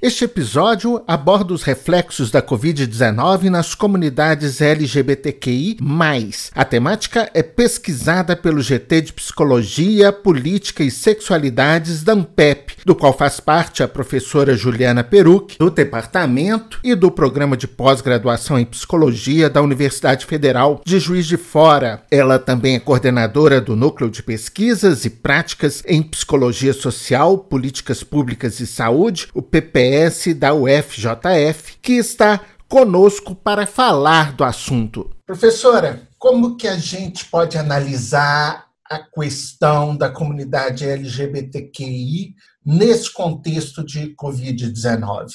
Este episódio aborda os reflexos da Covid-19 nas comunidades LGBTQI. A temática é pesquisada pelo GT de Psicologia, Política e Sexualidades da ANPEP, do qual faz parte a professora Juliana Peruc, do departamento e do programa de pós-graduação em Psicologia da Universidade Federal de Juiz de Fora. Ela também é coordenadora do Núcleo de Pesquisas e Práticas em Psicologia Social, Políticas Públicas e Saúde, o Da UFJF, que está conosco para falar do assunto. Professora, como que a gente pode analisar a questão da comunidade LGBTQI nesse contexto de Covid-19?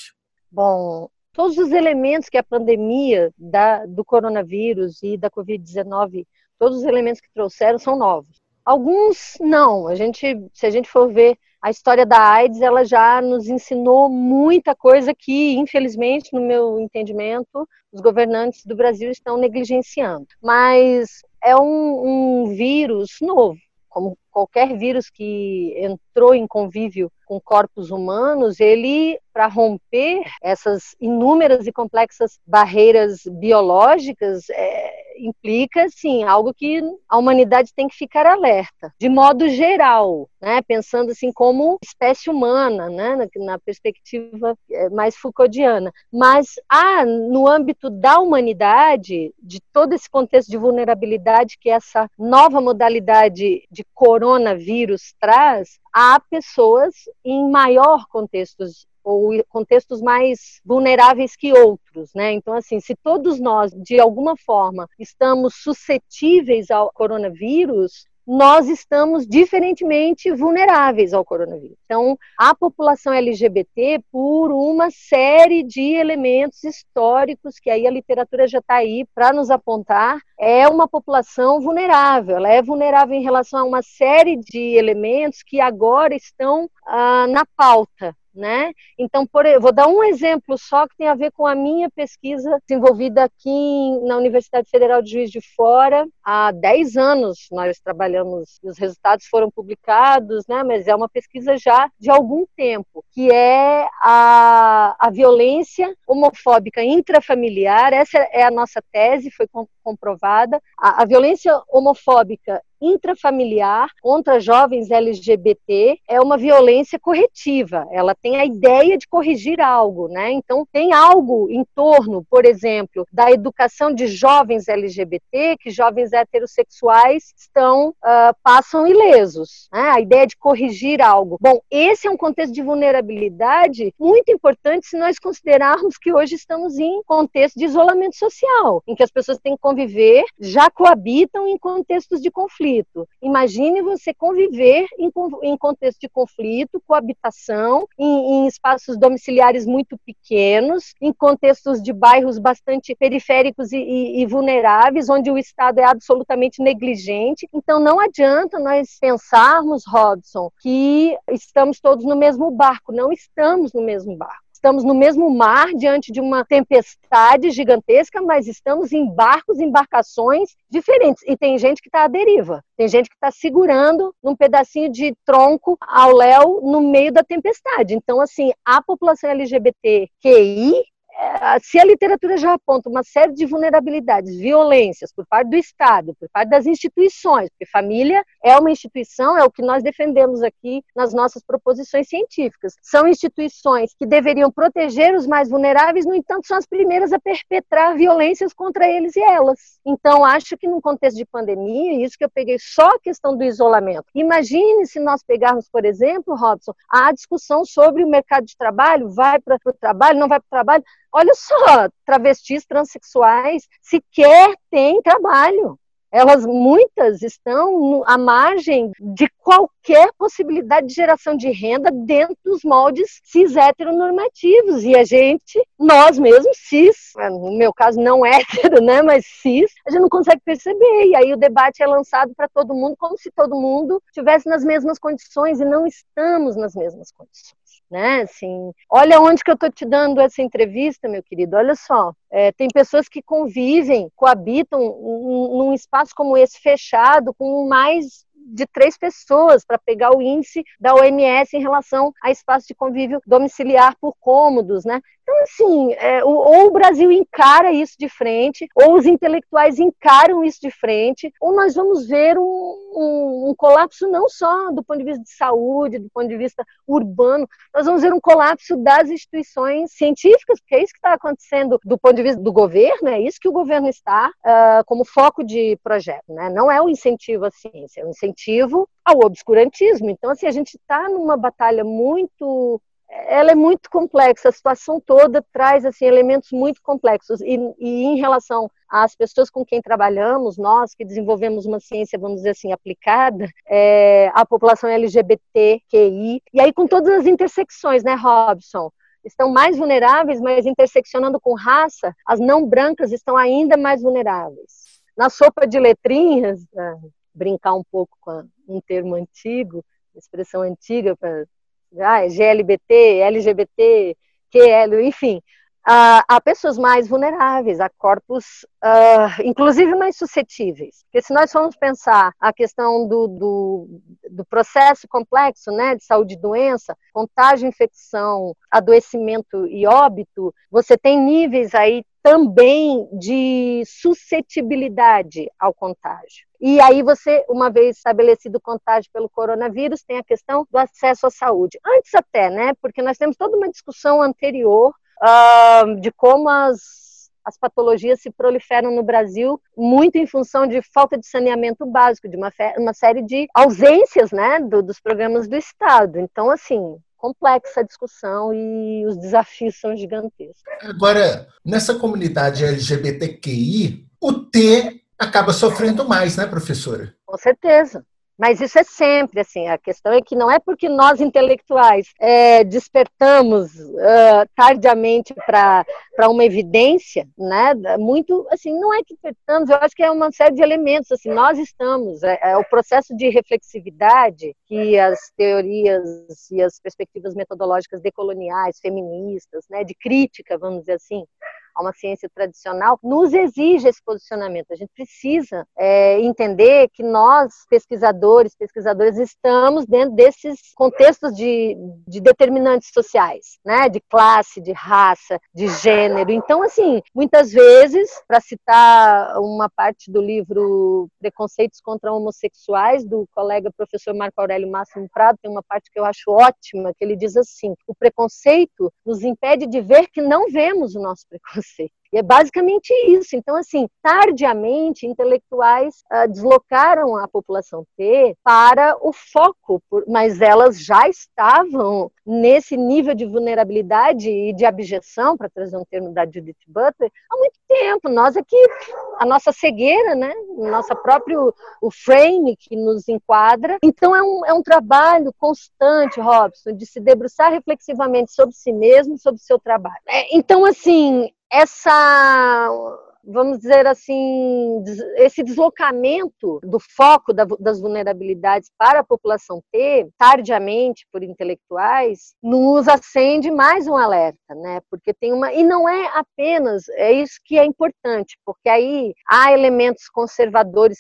Bom, todos os elementos que a pandemia da, do coronavírus e da Covid-19, todos os elementos que trouxeram são novos. Alguns não. A gente, se a gente for ver a história da AIDS, ela já nos ensinou muita coisa que, infelizmente, no meu entendimento, os governantes do Brasil estão negligenciando. Mas é um, um vírus novo, como qualquer vírus que entrou em convívio com corpos humanos, ele, para romper essas inúmeras e complexas barreiras biológicas, é, implica, sim, algo que a humanidade tem que ficar alerta, de modo geral, né, pensando assim como espécie humana, né, na, na perspectiva é, mais Foucauldiana. Mas há, no âmbito da humanidade, de todo esse contexto de vulnerabilidade que essa nova modalidade de coronavírus traz, há pessoas em maior contextos ou contextos mais vulneráveis que outros, né? Então, assim, se todos nós, de alguma forma, estamos suscetíveis ao coronavírus, nós estamos diferentemente vulneráveis ao coronavírus. Então, a população LGBT, por uma série de elementos históricos, que aí a literatura já está aí para nos apontar, é uma população vulnerável. Ela é vulnerável em relação a uma série de elementos que agora estão ah, na pauta né? Então, por, vou dar um exemplo só que tem a ver com a minha pesquisa desenvolvida aqui em, na Universidade Federal de Juiz de Fora. Há 10 anos nós trabalhamos, os resultados foram publicados, né? mas é uma pesquisa já de algum tempo, que é a, a violência homofóbica intrafamiliar. Essa é a nossa tese, foi comprovada. A, a violência homofóbica intrafamiliar contra jovens LGBT é uma violência corretiva. Ela tem a ideia de corrigir algo, né? Então tem algo em torno, por exemplo, da educação de jovens LGBT que jovens heterossexuais estão uh, passam ilesos. Né? A ideia de corrigir algo. Bom, esse é um contexto de vulnerabilidade muito importante se nós considerarmos que hoje estamos em contexto de isolamento social, em que as pessoas têm que conviver, já coabitam em contextos de conflito conflito. Imagine você conviver em, em contexto de conflito, coabitação, em, em espaços domiciliares muito pequenos, em contextos de bairros bastante periféricos e, e, e vulneráveis, onde o Estado é absolutamente negligente. Então, não adianta nós pensarmos, Robson, que estamos todos no mesmo barco. Não estamos no mesmo barco estamos no mesmo mar diante de uma tempestade gigantesca, mas estamos em barcos, embarcações diferentes. E tem gente que está à deriva, tem gente que está segurando num pedacinho de tronco ao léu no meio da tempestade. Então, assim, a população LGBTQI é, se a literatura já aponta uma série de vulnerabilidades, violências por parte do Estado, por parte das instituições, porque família é uma instituição, é o que nós defendemos aqui nas nossas proposições científicas. São instituições que deveriam proteger os mais vulneráveis, no entanto, são as primeiras a perpetrar violências contra eles e elas. Então, acho que num contexto de pandemia, isso que eu peguei só a questão do isolamento. Imagine se nós pegarmos, por exemplo, Robson, a discussão sobre o mercado de trabalho, vai para o trabalho, não vai para o trabalho Olha só, travestis transexuais sequer têm trabalho. Elas muitas estão à margem de qualquer possibilidade de geração de renda dentro dos moldes cis heteronormativos. E a gente, nós mesmos, cis, no meu caso não hétero, né, mas cis, a gente não consegue perceber. E aí o debate é lançado para todo mundo como se todo mundo estivesse nas mesmas condições e não estamos nas mesmas condições. Né? Assim, olha onde que eu estou te dando essa entrevista, meu querido. Olha só, é, tem pessoas que convivem, coabitam num espaço como esse fechado, com mais de três pessoas para pegar o índice da OMS em relação a espaço de convívio domiciliar por cômodos, né? Então, assim, é, ou o Brasil encara isso de frente, ou os intelectuais encaram isso de frente, ou nós vamos ver um, um, um, colapso não só do ponto de vista de saúde, do ponto de vista urbano, nós vamos ver um colapso das instituições científicas, porque é isso que está acontecendo do ponto de vista do governo, é isso que o governo está uh, como foco de projeto, né? Não é o incentivo à ciência, é o incentivo ao obscurantismo. Então, assim, a gente está numa batalha muito ela é muito complexa, a situação toda traz assim elementos muito complexos e, e, em relação às pessoas com quem trabalhamos, nós que desenvolvemos uma ciência, vamos dizer assim, aplicada, é, a população LGBTQI, e aí com todas as intersecções, né, Robson? Estão mais vulneráveis, mas interseccionando com raça, as não brancas estão ainda mais vulneráveis. Na sopa de letrinhas, brincar um pouco com um termo antigo, expressão antiga para ah, GLBT, LGBT, QL, enfim, a, a, pessoas mais vulneráveis, a corpos, uh, inclusive mais suscetíveis. Porque se nós formos pensar a questão do, do, do, processo complexo né, de saúde e doença, contágio, infecção, adoecimento e óbito, você tem níveis aí também de suscetibilidade ao contágio. E aí você, uma vez estabelecido o contágio pelo coronavírus, tem a questão do acesso à saúde. Antes até, né? Porque nós temos toda uma discussão anterior uh, de como as as patologias se proliferam no Brasil muito em função de falta de saneamento básico, de uma, uma série de ausências né, do, dos programas do Estado. Então, assim, complexa a discussão e os desafios são gigantescos. Agora, nessa comunidade LGBTQI, o T acaba sofrendo mais, né, professora? Com certeza. Mas isso é sempre assim. A questão é que não é porque nós intelectuais é, despertamos uh, tardiamente para uma evidência, né? Muito assim, não é que despertamos. Eu acho que é uma série de elementos. Assim, nós estamos. É, é o processo de reflexividade que as teorias e as perspectivas metodológicas decoloniais, feministas, né? De crítica, vamos dizer assim, a uma ciência tradicional, nos exige esse posicionamento. A gente precisa é, entender que nós, pesquisadores, pesquisadoras, estamos dentro desses contextos de, de determinantes sociais, né? De classe, de raça, de gênero. Então, assim, muitas vezes, para citar uma parte do livro Preconceitos contra Homossexuais, do colega professor Marco Aurélio Máximo Prado, tem uma parte que eu acho ótima, que ele diz assim: o preconceito nos impede de ver que não vemos o nosso preconceito E é basicamente isso. Então, assim, tardiamente, intelectuais uh, deslocaram a população T para o foco, por, mas elas já estavam nesse nível de vulnerabilidade e de abjeção, para trazer um termo da Judith Butler, há muito tempo. Nós aqui, a nossa cegueira, né? O nosso próprio o frame que nos enquadra. Então, é um, é um trabalho constante, Robson, de se debruçar reflexivamente sobre si mesmo, sobre o seu trabalho. É, então, assim, essa vamos dizer assim, esse deslocamento do foco das vulnerabilidades para a população T, tardiamente por intelectuais, nos acende mais um alerta, né? Porque tem uma e não é apenas é isso que é importante, porque aí há elementos conservadores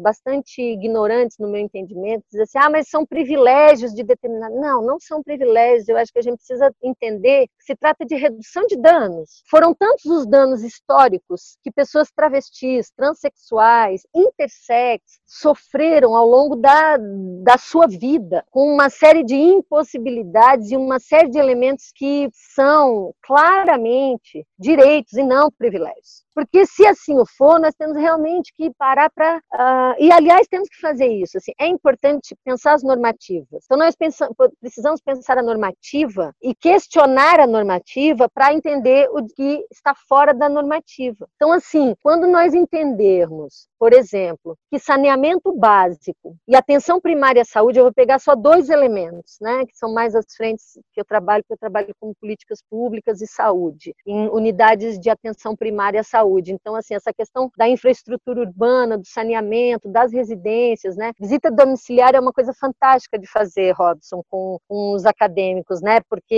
bastante ignorantes no meu entendimento, dizer assim, ah, mas são privilégios de determinado. Não, não são privilégios. Eu acho que a gente precisa entender que se trata de redução de danos. Foram tantos os danos históricos que pessoas travestis, transexuais, intersex sofreram ao longo da, da sua vida, com uma série de impossibilidades e uma série de elementos que são claramente direitos e não privilégios. Porque se assim o for, nós temos realmente que parar para. Uh, e, aliás, temos que fazer isso. Assim, é importante pensar as normativas. Então, nós pensamos, precisamos pensar a normativa e questionar a normativa para entender o que está fora da normativa. Então, assim, quando nós entendermos, por exemplo, que saneamento básico e atenção primária à saúde, eu vou pegar só dois elementos, né, que são mais as frentes que eu trabalho, que eu trabalho com políticas públicas e saúde, em unidades de atenção primária à saúde. Então, assim, essa questão da infraestrutura urbana, do saneamento acompanhamento das residências, né? Visita domiciliar é uma coisa fantástica de fazer, Robson, com, com os acadêmicos, né? Porque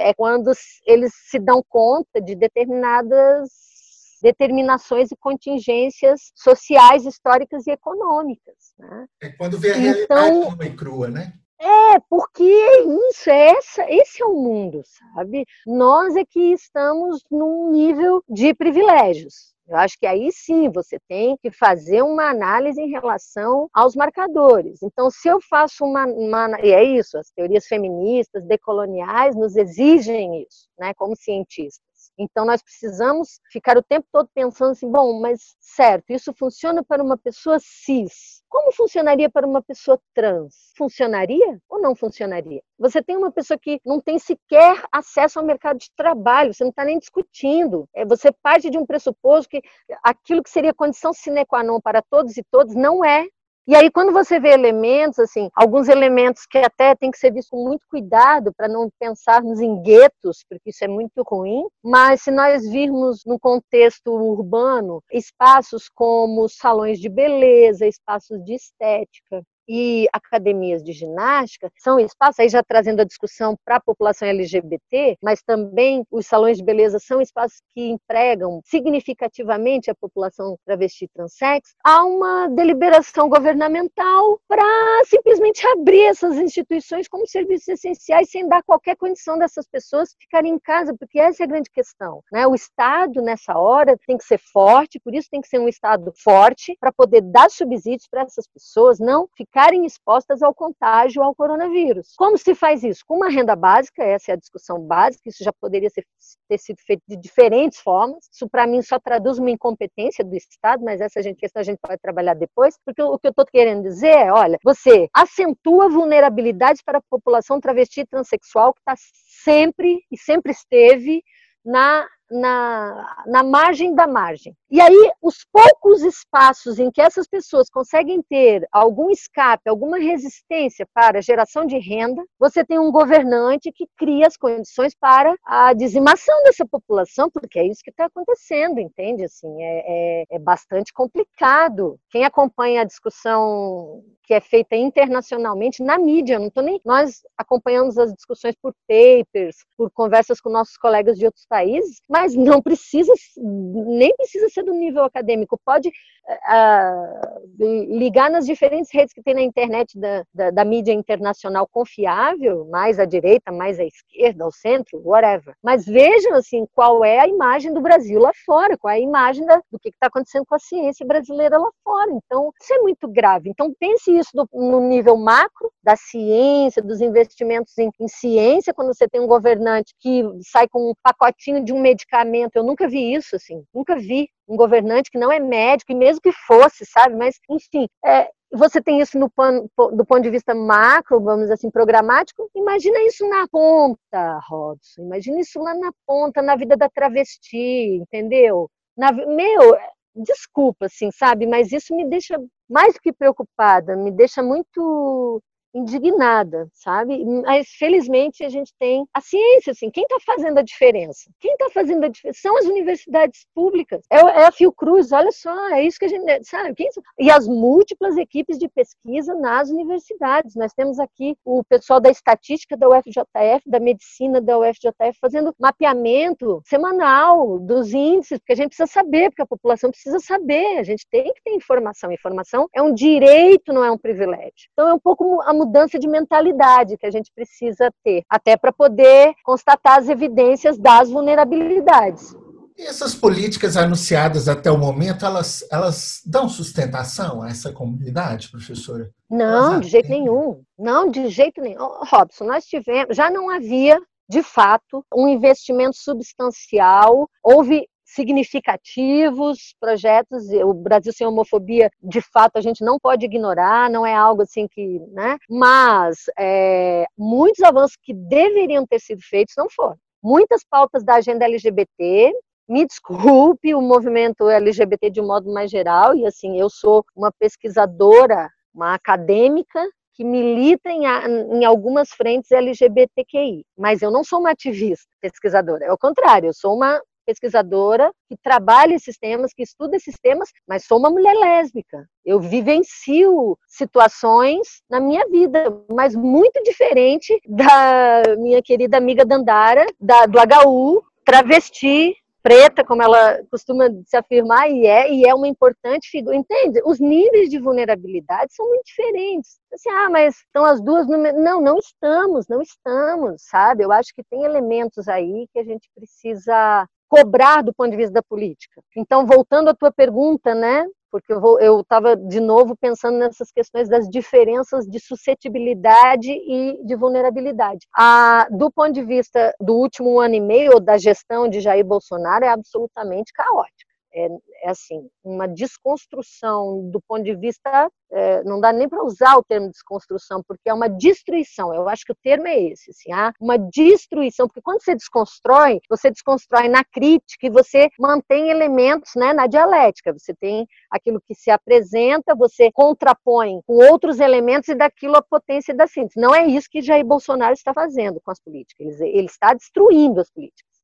é quando eles se dão conta de determinadas determinações e contingências sociais, históricas e econômicas. Né? É quando vê a então, realidade nua e crua, né? É, porque é isso, é essa, esse é o mundo, sabe? Nós é que estamos num nível de privilégios. Eu acho que aí sim você tem que fazer uma análise em relação aos marcadores. Então, se eu faço uma, uma e é isso, as teorias feministas, decoloniais nos exigem isso, né, como cientistas. Então, nós precisamos ficar o tempo todo pensando assim: bom, mas certo, isso funciona para uma pessoa cis. Como funcionaria para uma pessoa trans? Funcionaria ou não funcionaria? Você tem uma pessoa que não tem sequer acesso ao mercado de trabalho, você não está nem discutindo. É, você parte de um pressuposto que aquilo que seria condição sine qua non para todos e todas não é. E aí, quando você vê elementos, assim, alguns elementos que até tem que ser visto com muito cuidado para não pensarmos em guetos, porque isso é muito ruim, mas se nós virmos no contexto urbano, espaços como salões de beleza, espaços de estética, e academias de ginástica são espaços, aí já trazendo a discussão para a população LGBT, mas também os salões de beleza são espaços que empregam significativamente a população travesti transex, há uma deliberação governamental para simplesmente abrir essas instituições como serviços essenciais sem dar qualquer condição dessas pessoas ficarem em casa, porque essa é a grande questão. Né? O Estado, nessa hora, tem que ser forte, por isso tem que ser um Estado forte para poder dar subsídios para essas pessoas, não ficar ficarem expostas ao contágio ao coronavírus. Como se faz isso? Com uma renda básica, essa é a discussão básica, isso já poderia ser, ter sido feito de diferentes formas. Isso, para mim, só traduz uma incompetência do Estado, mas essa gente, questão a gente pode trabalhar depois, porque o que eu estou querendo dizer é: olha, você acentua vulnerabilidades para a população travesti e transexual que está sempre e sempre esteve na na, na margem da margem. E aí, os poucos espaços em que essas pessoas conseguem ter algum escape, alguma resistência para geração de renda, você tem um governante que cria as condições para a dizimação dessa população, porque é isso que está acontecendo, entende? Assim, é, é, é bastante complicado. Quem acompanha a discussão que é feita internacionalmente na mídia. Não tô nem nós acompanhamos as discussões por papers, por conversas com nossos colegas de outros países, mas não precisa nem precisa ser do nível acadêmico. Pode uh, ligar nas diferentes redes que tem na internet da, da, da, mídia internacional confiável, mais à direita, mais à esquerda, ao centro, whatever. Mas vejam assim qual é a imagem do Brasil lá fora, qual é a imagem da, do que está acontecendo com a ciência brasileira lá fora. Então isso é muito grave. Então pense isso do, no nível macro da ciência, dos investimentos em, em ciência, quando você tem um governante que sai com um pacotinho de um medicamento. Eu nunca vi isso assim, nunca vi um governante que não é médico, e mesmo que fosse, sabe? Mas, enfim, é, você tem isso no pan, do ponto de vista macro, vamos dizer assim, programático. Imagina isso na ponta, Robson. Imagina isso lá na ponta, na vida da travesti, entendeu? Na, meu, desculpa, assim, sabe? Mas isso me deixa mais do que preocupada, me deixa muito indignada, sabe? Mas felizmente a gente tem a ciência, assim, quem está fazendo a diferença? Quem está fazendo a diferença são as universidades públicas. É, é, a Fiocruz, olha só, é isso que a gente sabe. Quem, e as múltiplas equipes de pesquisa nas universidades. Nós temos aqui o pessoal da estatística da UFJF, da medicina da UFJF, fazendo mapeamento semanal dos índices, porque a gente precisa saber, porque a população precisa saber. A gente tem que ter informação. Informação é um direito, não é um privilégio. Então é um pouco a mudança de mentalidade que a gente precisa ter, até para poder constatar as evidências das vulnerabilidades. E essas políticas anunciadas até o momento, elas, elas dão sustentação a essa comunidade, professora? Não, de jeito nenhum. Não, de jeito nenhum. Robson, nós tivemos, já não havia de fato, um investimento substancial. Houve significativos projetos. O Brasil sem homofobia, de fato, a gente não pode ignorar, não é algo assim que, né? Mas é, muitos avanços que deveriam ter sido feitos não foram. Muitas pautas da agenda LGBT me desculpe o movimento LGBT de um modo mais geral, e assim, eu sou uma pesquisadora, uma acadêmica que milita em, em, algumas frentes LGBTQI, mas eu não sou uma ativista pesquisadora, é o contrário, eu sou uma pesquisadora que trabalha esses temas, que estuda esses temas, mas sou uma mulher lésbica. Eu vivencio situações na minha vida, mas muito diferente da minha querida amiga Dandara, da, do HU, travesti, preta, como ela costuma se afirmar, e é, e é uma importante figura. Entende? Os níveis de vulnerabilidade são muito diferentes. Assim, ah, mas estão as duas no... Não, não estamos, não estamos, sabe? Eu acho que tem elementos aí que a gente precisa cobrar do ponto de vista da política. Então, voltando à tua pergunta, né? porque eu estava de novo pensando nessas questões das diferenças de suscetibilidade e de vulnerabilidade. A, do ponto de vista do último ano e meio da gestão de Jair Bolsonaro é absolutamente caótica é, é assim, uma desconstrução do ponto de vista, é, não dá nem para usar o termo desconstrução, porque é uma destruição, eu acho que o termo é esse, assim, há uma destruição, porque quando você desconstrói, você desconstrói na crítica e você mantém elementos né, na dialética, você tem aquilo que se apresenta, você contrapõe com outros elementos e daquilo a potência da síntese. Não é isso que Jair Bolsonaro está fazendo com as políticas, ele, ele está destruindo as políticas.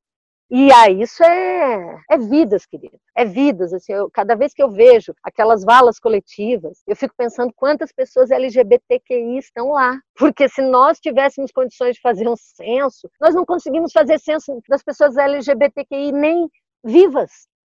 E aí isso é, é vidas, querida. É vidas. Assim, eu, cada vez que eu vejo aquelas valas coletivas, eu fico pensando quantas pessoas LGBTQI estão lá. Porque se nós tivéssemos condições de fazer um censo, nós não conseguimos fazer censo das pessoas LGBTQI nem vivas.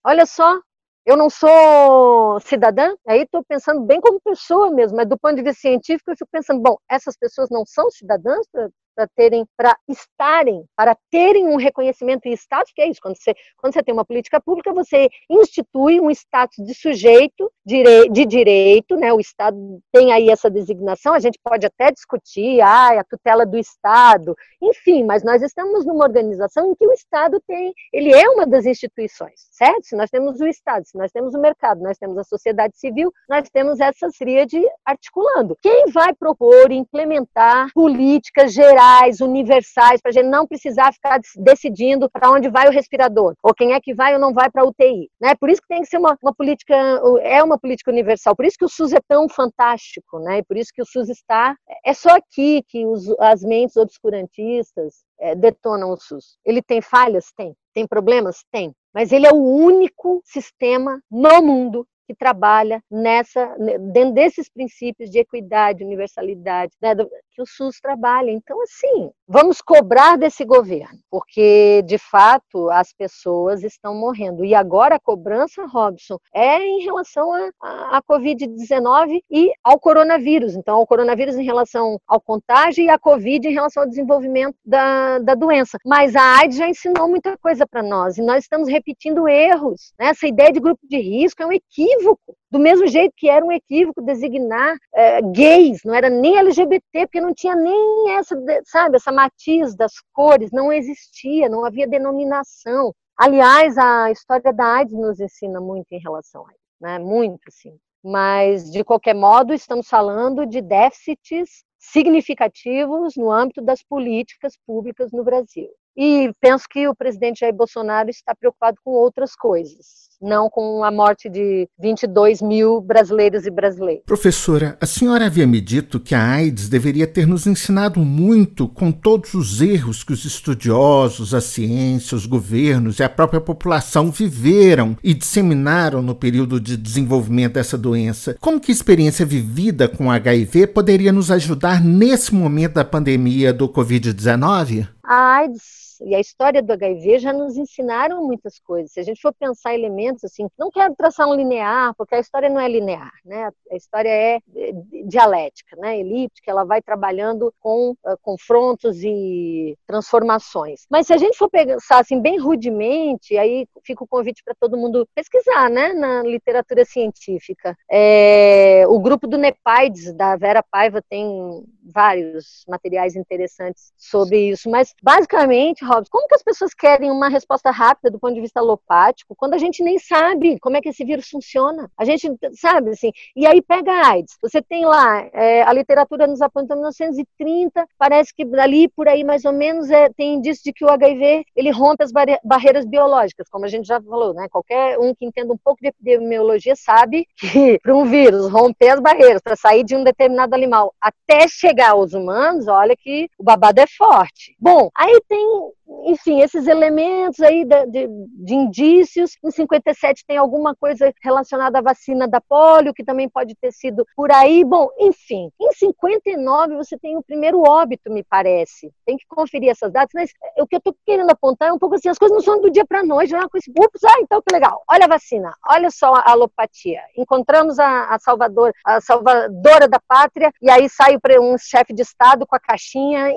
Olha só, eu não sou cidadã, aí estou pensando bem como pessoa mesmo, mas do ponto de vista científico eu fico pensando, bom, essas pessoas não são cidadãs para terem, para estarem, para terem um reconhecimento e status, que é isso, quando você, quando você tem uma política pública, você institui um status de sujeito de direito, né? O Estado tem aí essa designação, a gente pode até discutir, ah, a tutela do Estado, enfim, mas nós estamos numa organização em que o Estado tem, ele é uma das instituições, certo? Se nós temos o Estado, se nós temos o mercado, nós temos a sociedade civil, nós temos essa tríade articulando. Quem vai propor e implementar políticas gerais universais, para a gente não precisar ficar decidindo para onde vai o respirador, ou quem é que vai ou não vai para a UTI. Né? Por isso que tem que ser uma, uma, política, é uma política universal, por isso que o SUS é tão fantástico, né? Por isso que o SUS está. É só aqui que os, as mentes obscurantistas é, detonam o SUS. Ele tem falhas? Tem. Tem problemas? Tem. Mas ele é o único sistema no mundo que trabalha nessa dentro desses princípios de equidade, universalidade, né, que o SUS trabalha. Então, assim, vamos cobrar desse governo, porque de fato as pessoas estão morrendo. E agora a cobrança, Robson, é em relação à Covid-19 e ao coronavírus. Então, ao coronavírus em relação ao contágio e à Covid em relação ao desenvolvimento da, da doença. Mas a AIDS já ensinou muita coisa para nós e nós estamos repetindo erros. Né? Essa ideia de grupo de risco é um equívoco equívoco. Do mesmo jeito que era um equívoco designar é, gays, não era nem LGBT, porque não tinha nem essa, sabe, essa matiz das cores, não existia, não havia denominação. Aliás, a história da AIDS nos ensina muito em relação a isso, né? Muito, sim. Mas, de qualquer modo, estamos falando de déficits significativos no âmbito das políticas públicas no Brasil. E penso que o presidente Jair Bolsonaro está preocupado com outras coisas não com a morte de 22 mil brasileiros e brasileiras. Professora, a senhora havia me dito que a AIDS deveria ter nos ensinado muito com todos os erros que os estudiosos, a ciência, os governos e a própria população viveram e disseminaram no período de desenvolvimento dessa doença. Como que a experiência vivida com HIV poderia nos ajudar nesse momento da pandemia do Covid-19? A AIDS e a história do HIV já nos ensinaram muitas coisas. Se a gente for pensar elementos assim, não quero traçar um linear, porque a história não é linear, né? A história é dialética, né? Elíptica, ela vai trabalhando com uh, confrontos e transformações. Mas se a gente for pensar assim bem rudemente, aí fica o convite para todo mundo pesquisar, né? Na literatura científica. É, o grupo do Nepaides, da Vera Paiva, tem vários materiais interessantes sobre isso, mas basicamente Robson, como que as pessoas querem uma resposta rápida do ponto de vista alopático quando a gente nem sabe como é que esse vírus funciona? A gente sabe, assim, e aí pega a AIDS. Você tem lá, é, a literatura nos aponta 1930, parece que ali, por aí, mais ou menos, é, tem indício de que o HIV, ele rompe as barreiras biológicas, como a gente já falou, né? Qualquer um que entenda um pouco de epidemiologia sabe que para um vírus romper as barreiras, para sair de um determinado animal até chegar aos humanos, olha que o babado é forte. Bom, aí tem enfim, esses elementos aí de, de, de, indícios. Em 57 tem alguma coisa relacionada à vacina da polio, que também pode ter sido por aí. Bom, enfim, em 59 você tem o primeiro óbito, me parece. Tem que conferir essas datas, mas o que eu estou querendo apontar é um pouco assim, as coisas não são do dia para noite, não é uma coisa, ups, ah, então que legal. Olha a vacina, olha só a alopatia. Encontramos a, a Salvador, a salvadora da pátria, e aí sai um chefe de Estado com a caixinha.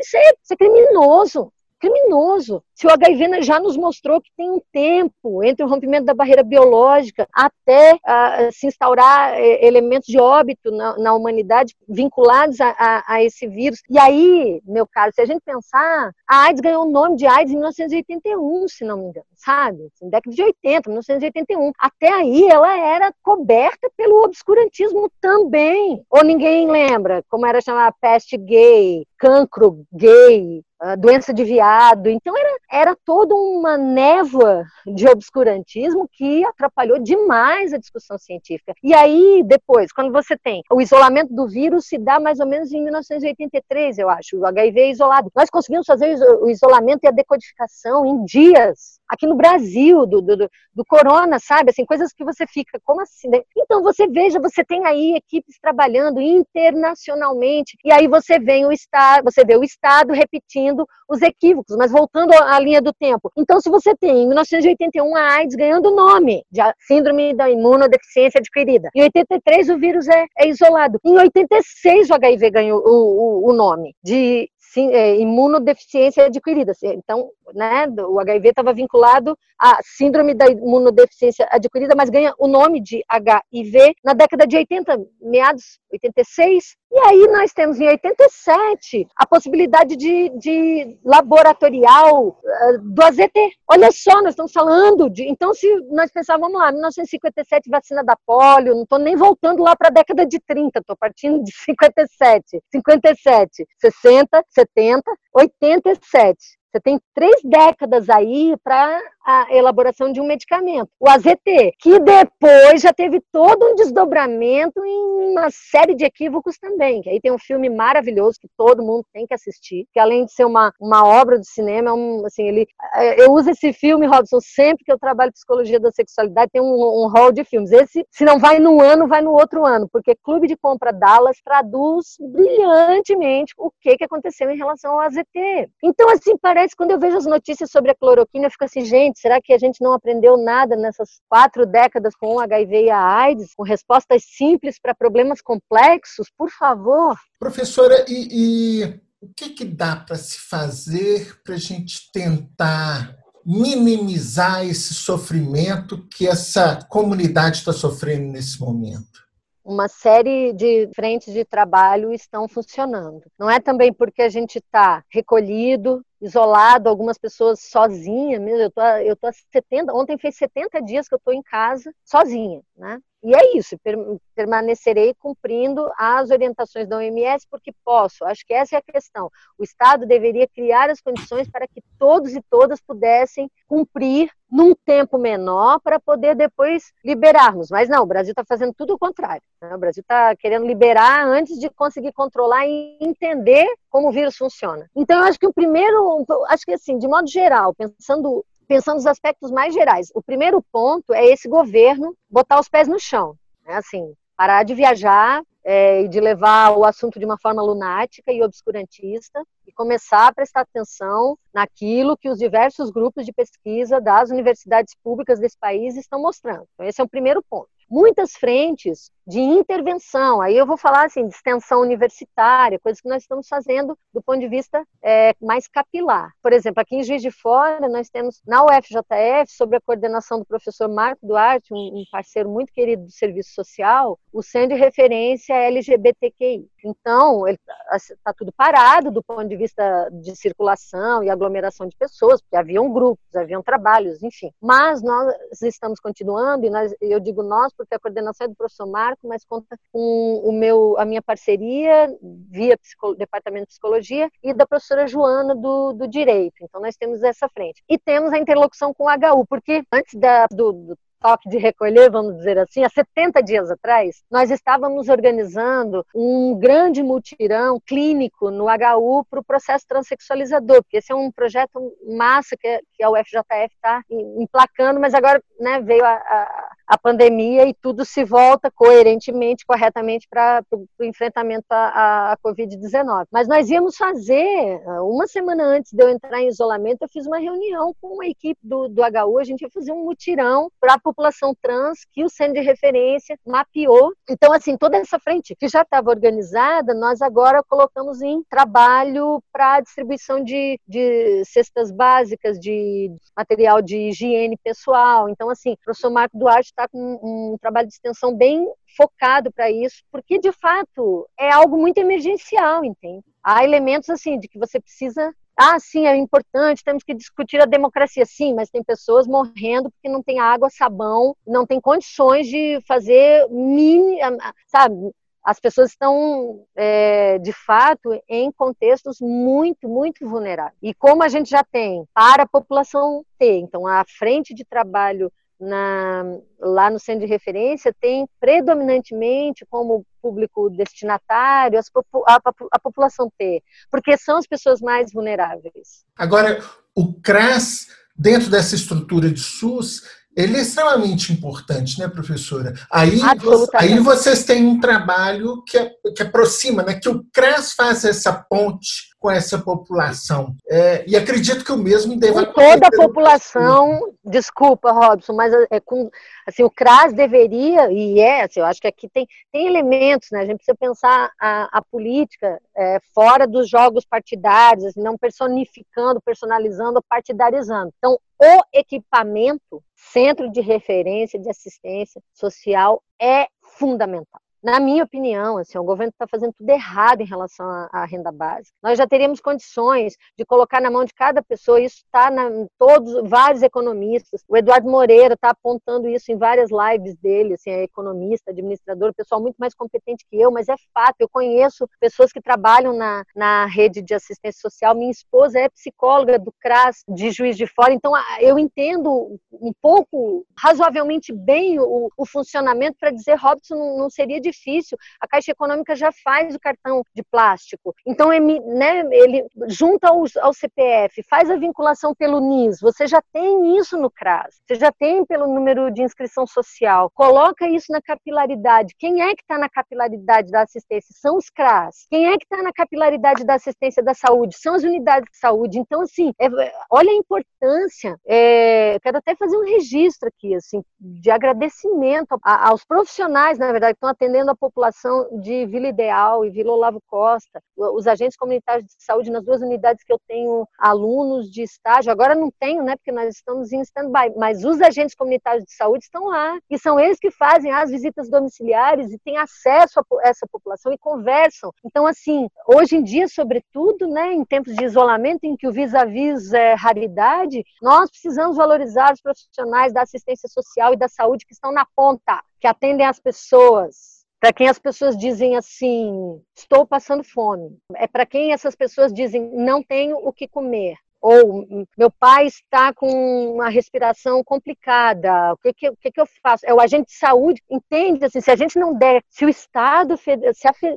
Isso é, isso é criminoso criminoso. Se o HIV já nos mostrou que tem um tempo entre o rompimento da barreira biológica até uh, se instaurar uh, elementos de óbito na, na humanidade vinculados a, a, a, esse vírus. E aí, meu caro, se a gente pensar, a AIDS ganhou o nome de AIDS em 1981, se não me engano, sabe? Em década de 80, 1981. Até aí ela era coberta pelo obscurantismo também. Ou ninguém lembra como era chamada peste gay, cancro gay, doença de viado. Então era, era toda uma névoa de obscurantismo que atrapalhou demais a discussão científica. E aí, depois, quando você tem o isolamento do vírus, se dá mais ou menos em 1983, eu acho. O HIV é isolado. Nós conseguimos fazer o isolamento e a decodificação em dias aqui no Brasil, do, do, do, corona, sabe? Assim, coisas que você fica, como assim? Né? Então, você veja, você tem aí equipes trabalhando internacionalmente, e aí você vê o Estado, você vê o Estado repetindo os equívocos, mas voltando à linha do tempo. Então, se você tem em 1981 a AIDS ganhando o nome de síndrome da imunodeficiência adquirida, em 83 o vírus é, é isolado, em 86 o HIV ganhou o, o, o nome de sim, é, imunodeficiência adquirida. Então, né, o HIV estava vinculado à síndrome da imunodeficiência adquirida, mas ganha o nome de HIV na década de 80, meados 86. E aí nós temos em 87 a possibilidade de, de laboratorial uh, do AZT. Olha só, nós estamos falando de. Então, se nós pensarmos, lá, 1957, vacina da polio, não estou nem voltando lá para a década de 30, estou partindo de 57, 57, 60, 70, 87. Você tem três décadas aí para a elaboração de um medicamento, o AZT, que depois já teve todo um desdobramento em uma série de equívocos também. Que aí tem um filme maravilhoso que todo mundo tem que assistir, que além de ser uma, uma obra de cinema, é um, assim, ele, é, eu uso esse filme, Robson, sempre que eu trabalho psicologia da sexualidade, tem um, um hall de filmes. Esse, se não vai num ano, vai no outro ano, porque Clube de Compra Dallas traduz brilhantemente o que, que aconteceu em relação ao AZT. Então, assim, parece quando eu vejo as notícias sobre a cloroquina, eu fico assim, gente, gente, será que a gente não aprendeu nada nessas quatro décadas com o HIV e a AIDS, com respostas simples para problemas complexos? Por favor. Professora, e, e o que, que dá para se fazer para a gente tentar minimizar esse sofrimento que essa comunidade está sofrendo nesse momento? uma série de frentes de trabalho estão funcionando. Não é também porque a gente está recolhido, isolado, algumas pessoas sozinha mesmo. Eu tô, eu tô 70, ontem fez 70 dias que eu estou em casa sozinha, né? E é isso, permanecerei cumprindo as orientações da OMS porque posso. Acho que essa é a questão. O Estado deveria criar as condições para que todos e todas pudessem cumprir num tempo menor para poder depois liberarmos. Mas não, o Brasil está fazendo tudo o contrário. Né? O Brasil está querendo liberar antes de conseguir controlar e entender como o vírus funciona. Então, eu acho que o primeiro, acho que assim, de modo geral, pensando pensando nos aspectos mais gerais. O primeiro ponto é esse governo botar os pés no chão, né? assim, parar de viajar é, e de levar o assunto de uma forma lunática e obscurantista e começar a prestar atenção naquilo que os diversos grupos de pesquisa das universidades públicas desse país estão mostrando. Então, esse é o primeiro ponto muitas frentes de intervenção. Aí eu vou falar assim de extensão universitária, coisas que nós estamos fazendo do ponto de vista é, mais capilar. Por exemplo, aqui em Juiz de Fora nós temos na UFJF sob a coordenação do professor Marco Duarte, um, parceiro muito querido do serviço social, o centro de referência LGBTQI. Então está tá tudo parado do ponto de vista de circulação e aglomeração de pessoas, porque haviam grupos, haviam trabalhos, enfim. Mas nós estamos continuando e nós, eu digo nós porque a coordenação é do professor Marco, mas conta com o meu, a minha parceria via Departamento de Psicologia e da professora Joana do, do Direito. Então, nós temos essa frente. E temos a interlocução com o HU, porque antes da, do, do toque de recolher, vamos dizer assim, há 70 dias atrás, nós estávamos organizando um grande mutirão clínico no HU para o processo transexualizador, porque esse é um projeto massa que, que a UFJF está emplacando, mas agora né, veio a, a a pandemia e tudo se volta coerentemente, corretamente para o enfrentamento à, à Covid-19. Mas nós íamos fazer, uma semana antes de eu entrar em isolamento, eu fiz uma reunião com a equipe do, do HU, a gente ia fazer um mutirão para a população trans que o centro de referência mapeou. Então, assim, toda essa frente que já estava organizada, nós agora colocamos em trabalho para a distribuição de, de cestas básicas, de material de higiene pessoal. Então, assim, o professor Marco Duarte está com um trabalho de extensão bem focado para isso, porque de fato é algo muito emergencial, entende? Há elementos assim de que você precisa ah, sim, é importante, temos que discutir a democracia. Sim, mas tem pessoas morrendo porque não tem água, sabão, não tem condições de fazer mini, sabe? As pessoas estão, é, de fato, em contextos muito, muito vulneráveis. E como a gente já tem para a população ter, então, a frente de trabalho na, lá no centro de referência tem predominantemente como público destinatário a, a, a, população T, porque são as pessoas mais vulneráveis. Agora, o CRAS, dentro dessa estrutura de SUS, ele é extremamente importante, né, professora? Aí, aí vocês têm um trabalho que, que aproxima, né, que o CRAS faz essa ponte com essa população. É, e acredito que o mesmo deva com toda a população, desculpa, Robson, mas é com, assim, o CRAS deveria, e é, assim, eu acho que aqui tem, tem elementos, né? A gente precisa pensar a, a política é, fora dos jogos partidários, assim, não personificando, personalizando, partidarizando. Então, o equipamento, centro de referência de assistência social, é fundamental na minha opinião, assim, o governo está fazendo tudo errado em relação à, renda básica. Nós já teríamos condições de colocar na mão de cada pessoa, isso está em todos, vários economistas. O Eduardo Moreira está apontando isso em várias lives dele, assim, é economista, administrador, pessoal muito mais competente que eu, mas é fato, eu conheço pessoas que trabalham na, na rede de assistência social. Minha esposa é psicóloga do CRAS de Juiz de Fora, então eu entendo um pouco, razoavelmente bem o, o funcionamento para dizer, Robson, não, não seria de difícil. A Caixa Econômica já faz o cartão de plástico. Então, ele, né, ele junta ao, CPF, faz a vinculação pelo NIS. Você já tem isso no CRAS. Você já tem pelo número de inscrição social. Coloca isso na capilaridade. Quem é que está na capilaridade da assistência? São os CRAS. Quem é que está na capilaridade da assistência da saúde? São as unidades de saúde. Então, assim, é, olha a importância. É, quero até fazer um registro aqui, assim, de agradecimento aos profissionais, na verdade, que estão atendendo atendendo a população de Vila Ideal e Vila Olavo Costa, os agentes comunitários de saúde nas duas unidades que eu tenho alunos de estágio, agora não tenho, né, porque nós estamos em stand-by, mas os agentes comunitários de saúde estão lá, e são eles que fazem as visitas domiciliares e têm acesso a essa população e conversam. Então, assim, hoje em dia, sobretudo, né, em tempos de isolamento, em que o vis-a-vis -vis é raridade, nós precisamos valorizar os profissionais da assistência social e da saúde que estão na ponta, que atendem as pessoas, para quem as pessoas dizem assim, estou passando fome. É para quem essas pessoas dizem, não tenho o que comer. Ou meu pai está com uma respiração complicada, o que, que, que, que eu faço? É o agente de saúde, entende? Assim, se a gente não der, se o Estado, se a,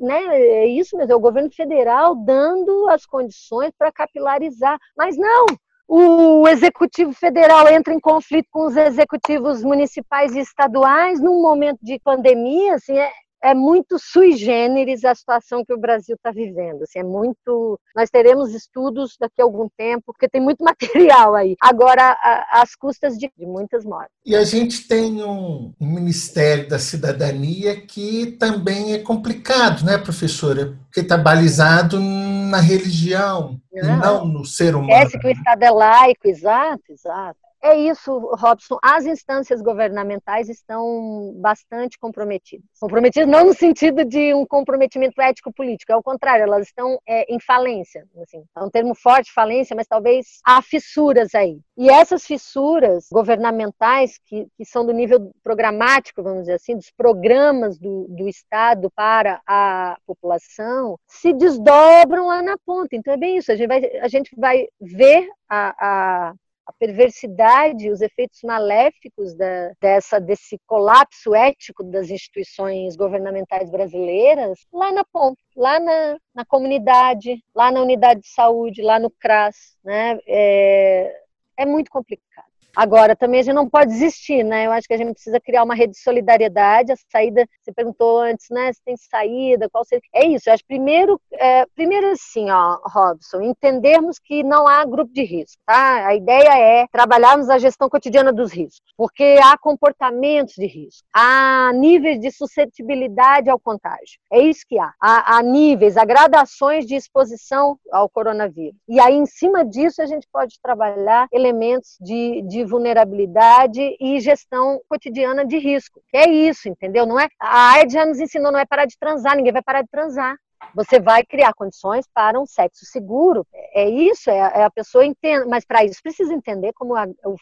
né, é isso mesmo, é o governo federal dando as condições para capilarizar. Mas não, o executivo federal entra em conflito com os executivos municipais e estaduais num momento de pandemia, assim, é, é muito sui generis a situação que o Brasil está vivendo. Assim, é muito. Nós teremos estudos daqui a algum tempo, porque tem muito material aí. Agora, às custas de, de, muitas mortes. E a gente tem um, um, Ministério da Cidadania que também é complicado, né, professora? Porque está balizado na religião e não no ser humano. Parece que o Estado é laico, exato, exato. É isso, Robson. As instâncias governamentais estão bastante comprometidas. Comprometidas não no sentido de um comprometimento ético-político, ao contrário, elas estão é, em falência. Assim. É um termo forte, falência, mas talvez há fissuras aí. E essas fissuras governamentais, que, que são do nível programático, vamos dizer assim, dos programas do, do Estado para a população, se desdobram lá na ponta. Então é bem isso, a gente vai, a gente vai ver a, a a perversidade, os efeitos maléficos da, dessa, desse colapso ético das instituições governamentais brasileiras lá na ponta, lá na, na comunidade, lá na unidade de saúde, lá no CRAS. Né? É, é muito complicado. Agora, também a gente não pode desistir, né? Eu acho que a gente precisa criar uma rede de solidariedade. A saída, você perguntou antes, né? Se tem saída, qual seria. É isso, eu acho primeiro, é, primeiro assim, ó, Robson, entendermos que não há grupo de risco, tá? A ideia é trabalharmos a gestão cotidiana dos riscos, porque há comportamentos de risco, há níveis de suscetibilidade ao contágio. É isso que há. Há, há níveis, há gradações de exposição ao coronavírus. E aí, em cima disso, a gente pode trabalhar elementos de, de vulnerabilidade e gestão cotidiana de risco. É isso, entendeu? Não é a AIDS já nos ensinou não é parar de transar, ninguém vai parar de transar. Você vai criar condições para um sexo seguro. É isso, é, é a pessoa entende, mas para isso precisa entender como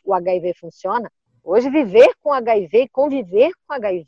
o HIV funciona. Hoje, viver com HIV, conviver com HIV,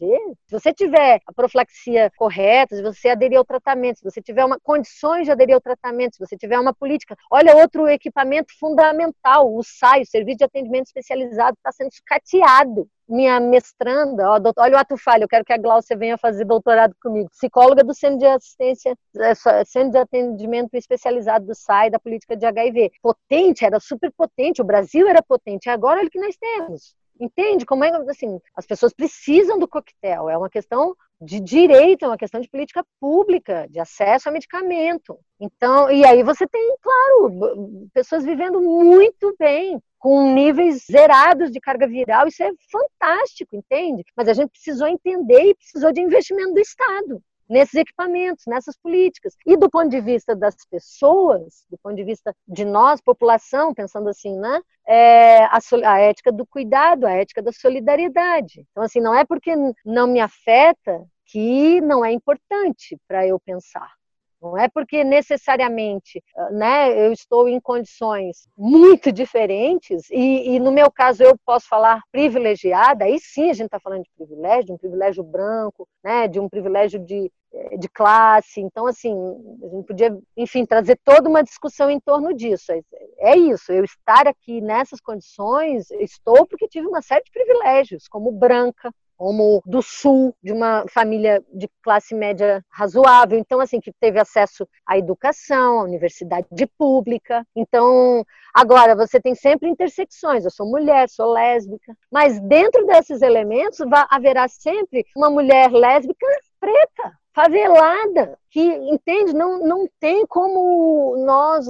se você tiver a profilaxia correta, se você aderir ao tratamento, se você tiver uma, condições de aderir ao tratamento, se você tiver uma política. Olha, outro equipamento fundamental, o SAI, o Serviço de Atendimento Especializado, está sendo sucateado minha mestranda, ó, doutor, olha o ato falho, eu quero que a Glaucia venha fazer doutorado comigo, psicóloga do Centro de Assistência, é, Centro de Atendimento Especializado do SAI, da política de HIV. Potente, era super potente, o Brasil era potente, agora olha o que nós temos. Entende como é assim? As pessoas precisam do coquetel. É uma questão de direito, é uma questão de política pública, de acesso a medicamento. Então, e aí você tem, claro, pessoas vivendo muito bem, com níveis zerados de carga viral. Isso é fantástico, entende? Mas a gente precisou entender e precisou de investimento do Estado nesses equipamentos, nessas políticas. E do ponto de vista das pessoas, do ponto de vista de nós, população, pensando assim, né? É a, a, ética do cuidado, a ética da solidariedade. Então, assim, não é porque não me afeta que não é importante para eu pensar. Não é porque necessariamente né, eu estou em condições muito diferentes, e, e, no meu caso eu posso falar privilegiada, aí sim a gente está falando de privilégio, de um privilégio branco, né, de um privilégio de, eh, de classe. Então, assim, a gente podia, enfim, trazer toda uma discussão em torno disso. É, é isso, eu estar aqui nessas condições, estou porque tive uma série de privilégios, como branca, como do sul, de uma família de classe média razoável, então assim que teve acesso à educação, à universidade pública. Então, agora você tem sempre intersecções. Eu sou mulher, sou lésbica, mas dentro desses elementos haverá sempre uma mulher lésbica preta, favelada, que entende, não, não tem como nós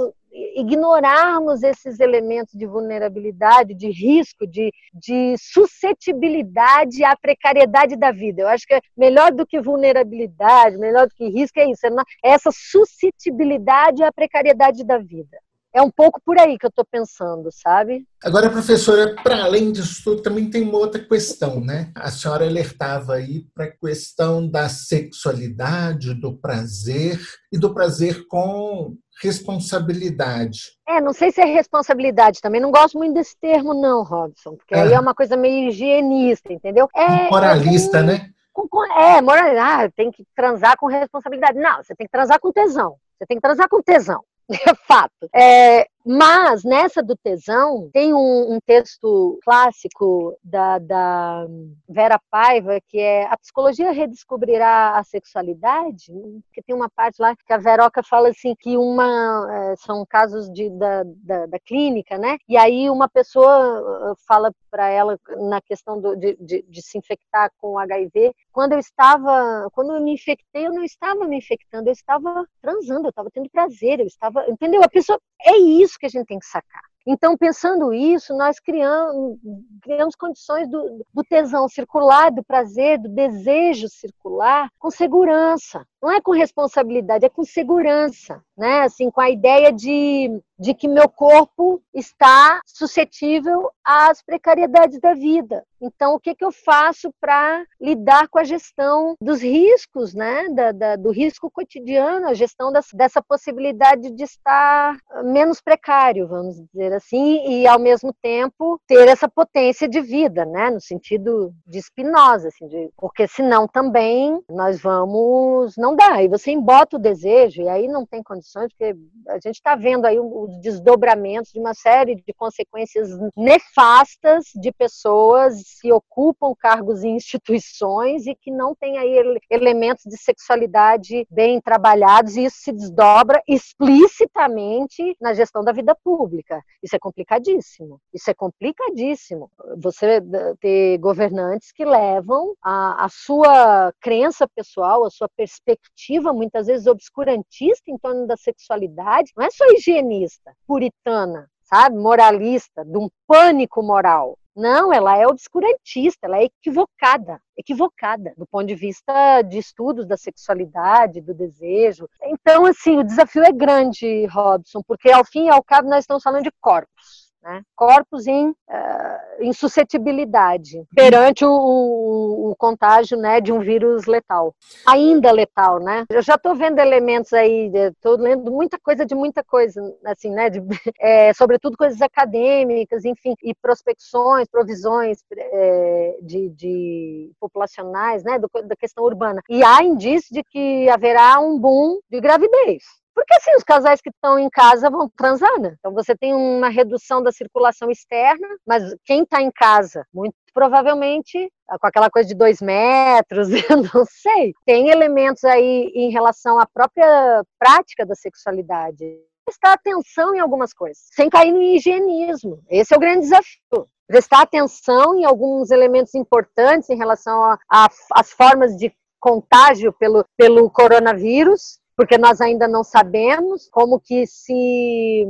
ignorarmos esses elementos de vulnerabilidade, de risco, de, de suscetibilidade à precariedade da vida. Eu acho que é melhor do que vulnerabilidade, melhor do que risco, é isso, é, é essa suscetibilidade à precariedade da vida é um pouco por aí que eu estou pensando, sabe? Agora, professora, para além disso tudo, também tem uma outra questão, né? A senhora alertava aí para a questão da sexualidade, do prazer e do prazer com responsabilidade. É, não sei se é responsabilidade também, não gosto muito desse termo não, Robson, porque é. aí é uma coisa meio higienista, entendeu? É, moralista, é né? Com, é, moralista, ah, tem que transar com responsabilidade. Não, você tem que transar com tesão. Você tem que transar com tesão. É fato. É, mas nessa do tesão, tem um, um texto clássico da, da, Vera Paiva, que é A Psicologia Redescobrirá a Sexualidade, que tem uma parte lá que a Veroca fala assim, que uma é, são casos de, da, da, da, clínica, né? E aí uma pessoa uh, fala para ela na questão do, de, de, de se infectar com HIV, quando eu estava, quando eu me infectei, eu não estava me infectando, eu estava transando, eu estava tendo prazer, eu estava, entendeu? A pessoa é isso que a gente tem que sacar. Então, pensando isso, nós criamos, criamos condições do, do, tesão circular, do prazer, do desejo circular, com segurança. Não é com responsabilidade, é com segurança, né? Assim, com a ideia de, de que meu corpo está suscetível às precariedades da vida. Então, o que, que eu faço para lidar com a gestão dos riscos, né? Da, da, do risco cotidiano, a gestão das, dessa possibilidade de estar menos precário, vamos dizer assim, e ao mesmo tempo ter essa potência de vida, né, no sentido de Spinoza, assim, de, porque senão também nós vamos, não dá, e você embota o desejo, e aí não tem condições, porque a gente está vendo aí os desdobramentos de uma série de consequências nefastas de pessoas que ocupam cargos em instituições e que não têm aí elementos de sexualidade bem trabalhados, e isso se desdobra explicitamente na gestão da vida pública. Isso é complicadíssimo. Isso é complicadíssimo. Você ter governantes que levam a, a sua crença pessoal, a sua perspectiva, muitas vezes obscurantista em torno da sexualidade, não é só higienista, puritana, sabe, moralista, de um pânico moral. Não, ela é obscurantista, ela é equivocada, equivocada do ponto de vista de estudos da sexualidade, do desejo. Então, assim, o desafio é grande, Robson, porque ao fim e ao cabo nós estamos falando de corpos né? corpos em, uh, em suscetibilidade perante o, o, o, contágio né, de um vírus letal, ainda letal, né? Eu já estou vendo elementos aí, estou lendo muita coisa de muita coisa, assim, né? De, é, sobretudo coisas acadêmicas, enfim, e prospecções, provisões é, de, de, populacionais, né? Do, da questão urbana. E há indícios de que haverá um boom de gravidez. Porque assim, os casais que estão em casa vão transar, né? Então você tem uma redução da circulação externa, mas quem está em casa, muito provavelmente com aquela coisa de dois metros, eu não sei. Tem elementos aí em relação à própria prática da sexualidade. Prestar atenção em algumas coisas, sem cair no higienismo. Esse é o grande desafio prestar atenção em alguns elementos importantes em relação às formas de contágio pelo, pelo coronavírus, porque nós ainda não sabemos como que se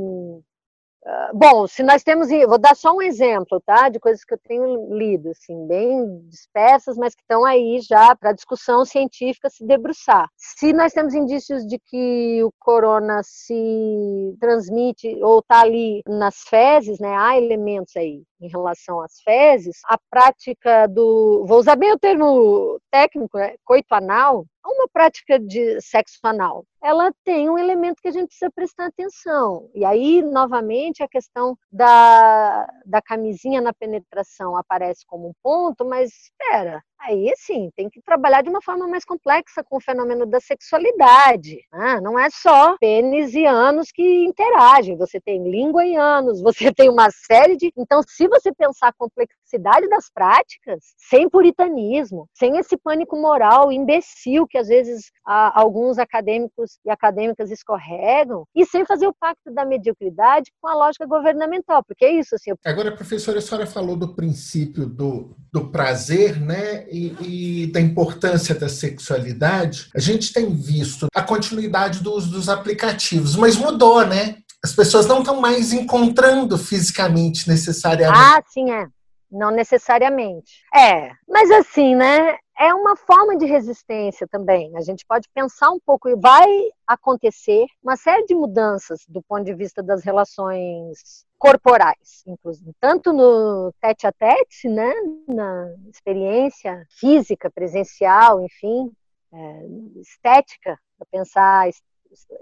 ah, Bom, se nós temos, vou dar só um exemplo, tá, de coisas que eu tenho lido, assim, bem dispersas, mas que estão aí já para discussão científica se debruçar. Se nós temos indícios de que o corona se transmite ou está ali nas fezes, né, há elementos aí em relação às fezes, a prática do, vou usar bem o termo técnico, né, coito anal, uma prática de sexo anal, ela tem um elemento que a gente precisa prestar atenção. E aí, novamente, a questão da, da camisinha na penetração aparece como um ponto, mas espera, Aí, sim, tem que trabalhar de uma forma mais complexa com o fenômeno da sexualidade. Né? Não é só pênis e ânus que interagem. Você tem língua e ânus, você tem uma série de. Então, se você pensar a complexidade das práticas, sem puritanismo, sem esse pânico moral imbecil que às vezes alguns acadêmicos e acadêmicas escorregam, e sem fazer o pacto da mediocridade com a lógica governamental, porque é isso. Assim, Agora, professora, a senhora falou do princípio do, do prazer, né? e, e, da importância da sexualidade, a gente tem visto a continuidade do uso dos aplicativos, mas mudou, né? As pessoas não estão mais encontrando fisicamente necessariamente. Ah, sim, é. Não necessariamente. É, mas assim, né? É uma forma de resistência também. A gente pode pensar um pouco e vai acontecer uma série de mudanças do ponto de vista das relações corporais, inclusive, tanto no tete a tete, né, na experiência física, presencial, enfim, é, estética, para pensar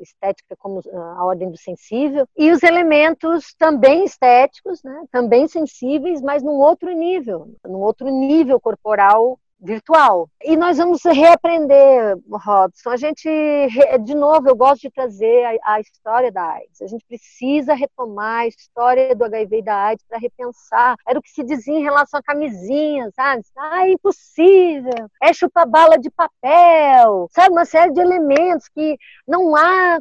estética como ah, a ordem do sensível, e os elementos também estéticos, né, também sensíveis, mas num outro nível, num outro nível corporal virtual. E nós vamos reaprender, Robson. A gente, de novo, eu gosto de trazer a, a, história da AIDS. A gente precisa retomar a história do HIV e da AIDS para repensar. Era o que se dizia em relação à camisinha, sabe? Ah, é impossível. É chupar bala de papel, sabe? Uma série de elementos que não há.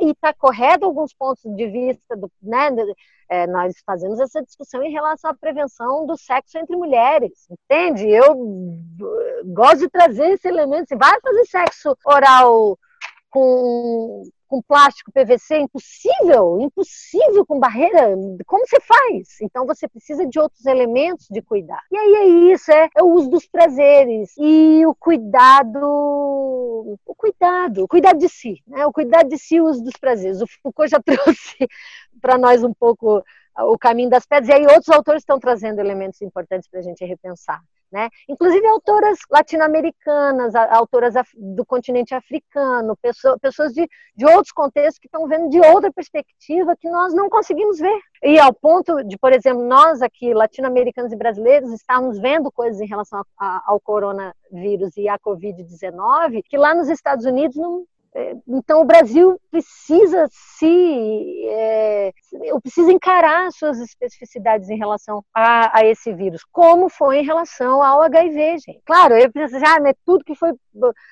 E está correto alguns pontos de vista do, né, é, nós fazemos essa discussão em relação à prevenção do sexo entre mulheres, entende? Eu gosto de trazer esse elemento. Se vai fazer sexo oral com, com plástico PVC, impossível, impossível com barreira. Como você faz? Então você precisa de outros elementos de cuidar. E aí é isso, é, é o uso dos prazeres e o cuidado, o cuidado, o cuidado de si, né? O cuidado de si, o uso dos prazeres. O Foucault já trouxe para nós um pouco o caminho das pedras, e aí outros autores estão trazendo elementos importantes para a gente repensar. Né? Inclusive autoras latino-americanas, autoras do continente africano, pessoas, pessoas de, de outros contextos que estão vendo de outra perspectiva que nós não conseguimos ver. E ao ponto de, por exemplo, nós aqui, latino-americanos e brasileiros, estamos vendo coisas em relação a, a, ao coronavírus e à Covid-19 que lá nos Estados Unidos não, é, então o Brasil precisa se é, precisa encarar suas especificidades em relação a, a, esse vírus, como foi em relação ao HIV, gente. Claro, eu preciso ah, mas tudo que foi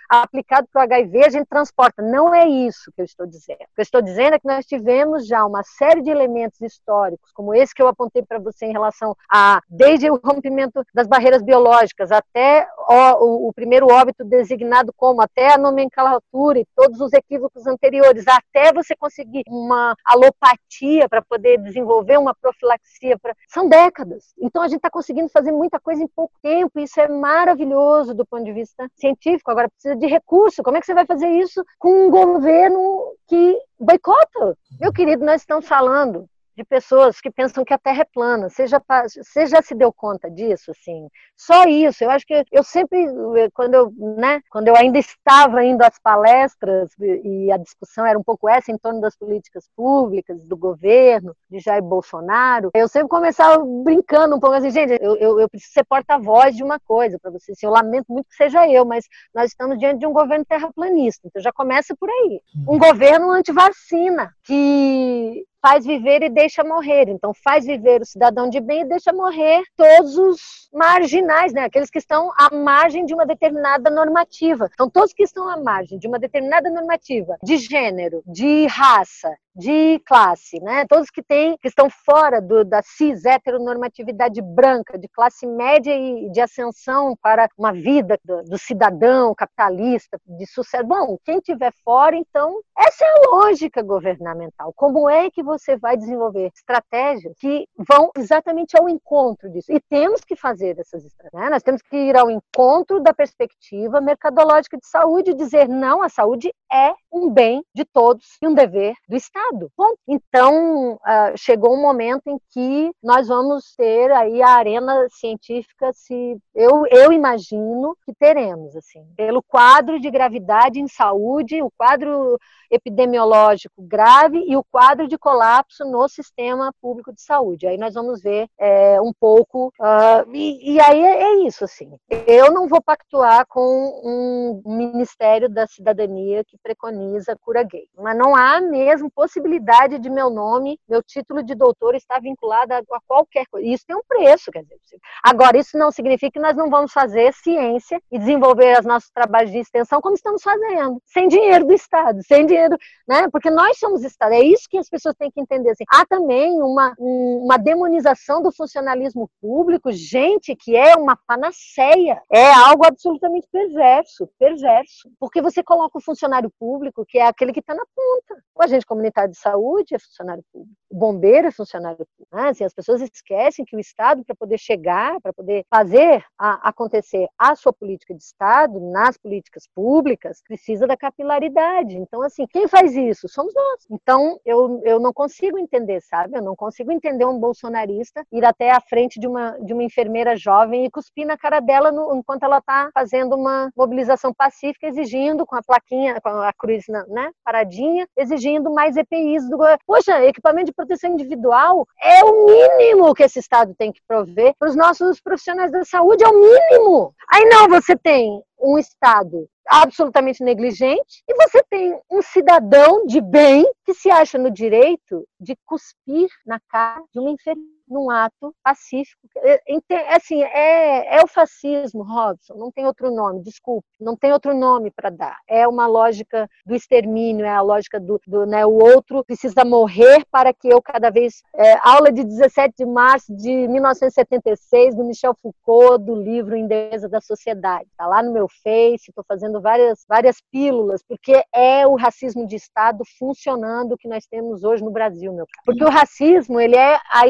aplicado para o HIV a gente transporta. Não é isso que eu estou dizendo. O que eu estou dizendo é que nós tivemos já uma série de elementos históricos, como esse que eu apontei para você em relação a desde o rompimento das barreiras biológicas até o, o, primeiro óbito designado como até a nomenclatura e todo todos os equívocos anteriores, até você conseguir uma alopatia para poder desenvolver uma profilaxia. Pra... São décadas. Então a gente está conseguindo fazer muita coisa em pouco tempo. Isso é maravilhoso do ponto de vista científico. Agora precisa de recurso. Como é que você vai fazer isso com um governo que boicota? Meu querido, nós estamos falando de pessoas que pensam que a Terra é plana. Você já, você já se deu conta disso, assim? Só isso. Eu acho que eu sempre, quando eu, né, quando eu ainda estava indo às palestras e a discussão era um pouco essa em torno das políticas públicas, do governo, de Jair Bolsonaro, eu sempre começava brincando um pouco assim, gente, eu, eu, eu preciso ser porta-voz de uma coisa para vocês. Assim, eu lamento muito que seja eu, mas nós estamos diante de um governo terraplanista. Então já começa por aí. Um governo anti-vacina que faz viver e deixa morrer. Então, faz viver o cidadão de bem e deixa morrer todos os marginais, né? aqueles que estão à margem de uma determinada normativa. Então, todos que estão à margem de uma determinada normativa de gênero, de raça, de classe, né? Todos que têm, que estão fora do, da cis heteronormatividade branca, de classe média e de ascensão para uma vida do, do cidadão capitalista de sucesso. Bom, quem tiver fora, então, essa é a lógica governamental. Como é que você vai desenvolver estratégias que vão exatamente ao encontro disso? E temos que fazer essas estratégias. Né? Nós temos que ir ao encontro da perspectiva mercadológica de saúde e dizer não, a saúde é um bem de todos e um dever do Estado. Bom, então uh, chegou um momento em que nós vamos ter aí a arena científica, se eu, eu imagino que teremos, assim, pelo quadro de gravidade em saúde, o quadro epidemiológico grave e o quadro de colapso no sistema público de saúde. Aí nós vamos ver é, um pouco, uh, e, e, aí é, é, isso, assim. Eu não vou pactuar com um Ministério da Cidadania que preconiza cura gay, mas não há mesmo possibilidade de meu nome, meu título de doutor estar vinculado a, qualquer coisa. Isso tem um preço, quer dizer. Agora, isso não significa que nós não vamos fazer ciência e desenvolver os nossos trabalhos de extensão como estamos fazendo, sem dinheiro do Estado, sem dinheiro, né? Porque nós somos Estado. É isso que as pessoas têm que entender. Assim. Há também uma, uma demonização do funcionalismo público, gente, que é uma panaceia. É algo absolutamente perverso, perverso. Porque você coloca o funcionário público, que é aquele que está na ponta. O agente comunitário de saúde é funcionário público. O bombeiro é funcionário. Né? Assim, as pessoas esquecem que o Estado, para poder chegar, para poder fazer a, acontecer a sua política de Estado, nas políticas públicas, precisa da capilaridade. Então, assim, quem faz isso? Somos nós. Então, eu, eu não consigo entender, sabe? Eu não consigo entender um bolsonarista ir até a frente de uma, de uma enfermeira jovem e cuspir na cara dela no, enquanto ela está fazendo uma mobilização pacífica, exigindo, com a plaquinha, com a cruz né, paradinha, exigindo mais EPIs do. Poxa, equipamento de proteção individual é o mínimo que esse Estado tem que prover para os nossos profissionais da saúde, é o mínimo. Aí não, você tem um Estado absolutamente negligente e você tem um cidadão de bem que se acha no direito de cuspir na cara de uma enfermeira num ato pacífico. É, assim, é, é o fascismo, Robson, não tem outro nome, desculpe, não tem outro nome para dar. É uma lógica do extermínio, é a lógica do, do né, o outro precisa morrer para que eu cada vez... É, aula de 17 de março de 1976, do Michel Foucault, do livro Em da Sociedade. Está lá no meu Face, estou fazendo várias, várias pílulas, porque é o racismo de Estado funcionando que nós temos hoje no Brasil, meu caro. Porque o racismo, ele é a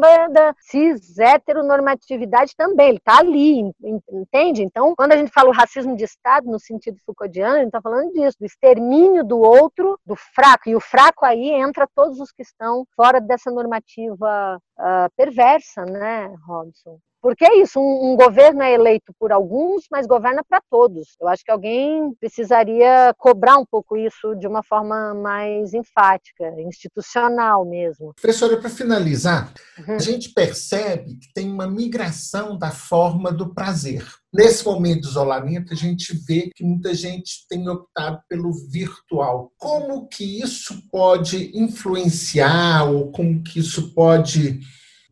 da, da cis heteronormatividade também, ele está ali, entende? Então, quando a gente fala o racismo de Estado, no sentido Foucauldiano, a gente está falando disso, do extermínio do outro, do fraco, e o fraco aí entra todos os que estão fora dessa normativa uh, perversa, né, Robson? Porque é isso, um, um governo é eleito por alguns, mas governa para todos. Eu acho que alguém precisaria cobrar um pouco isso de uma forma mais enfática, institucional mesmo. Professora, para finalizar, uhum. a gente percebe que tem uma migração da forma do prazer. Nesse momento de isolamento, a gente vê que muita gente tem optado pelo virtual. Como que isso pode influenciar ou como que isso pode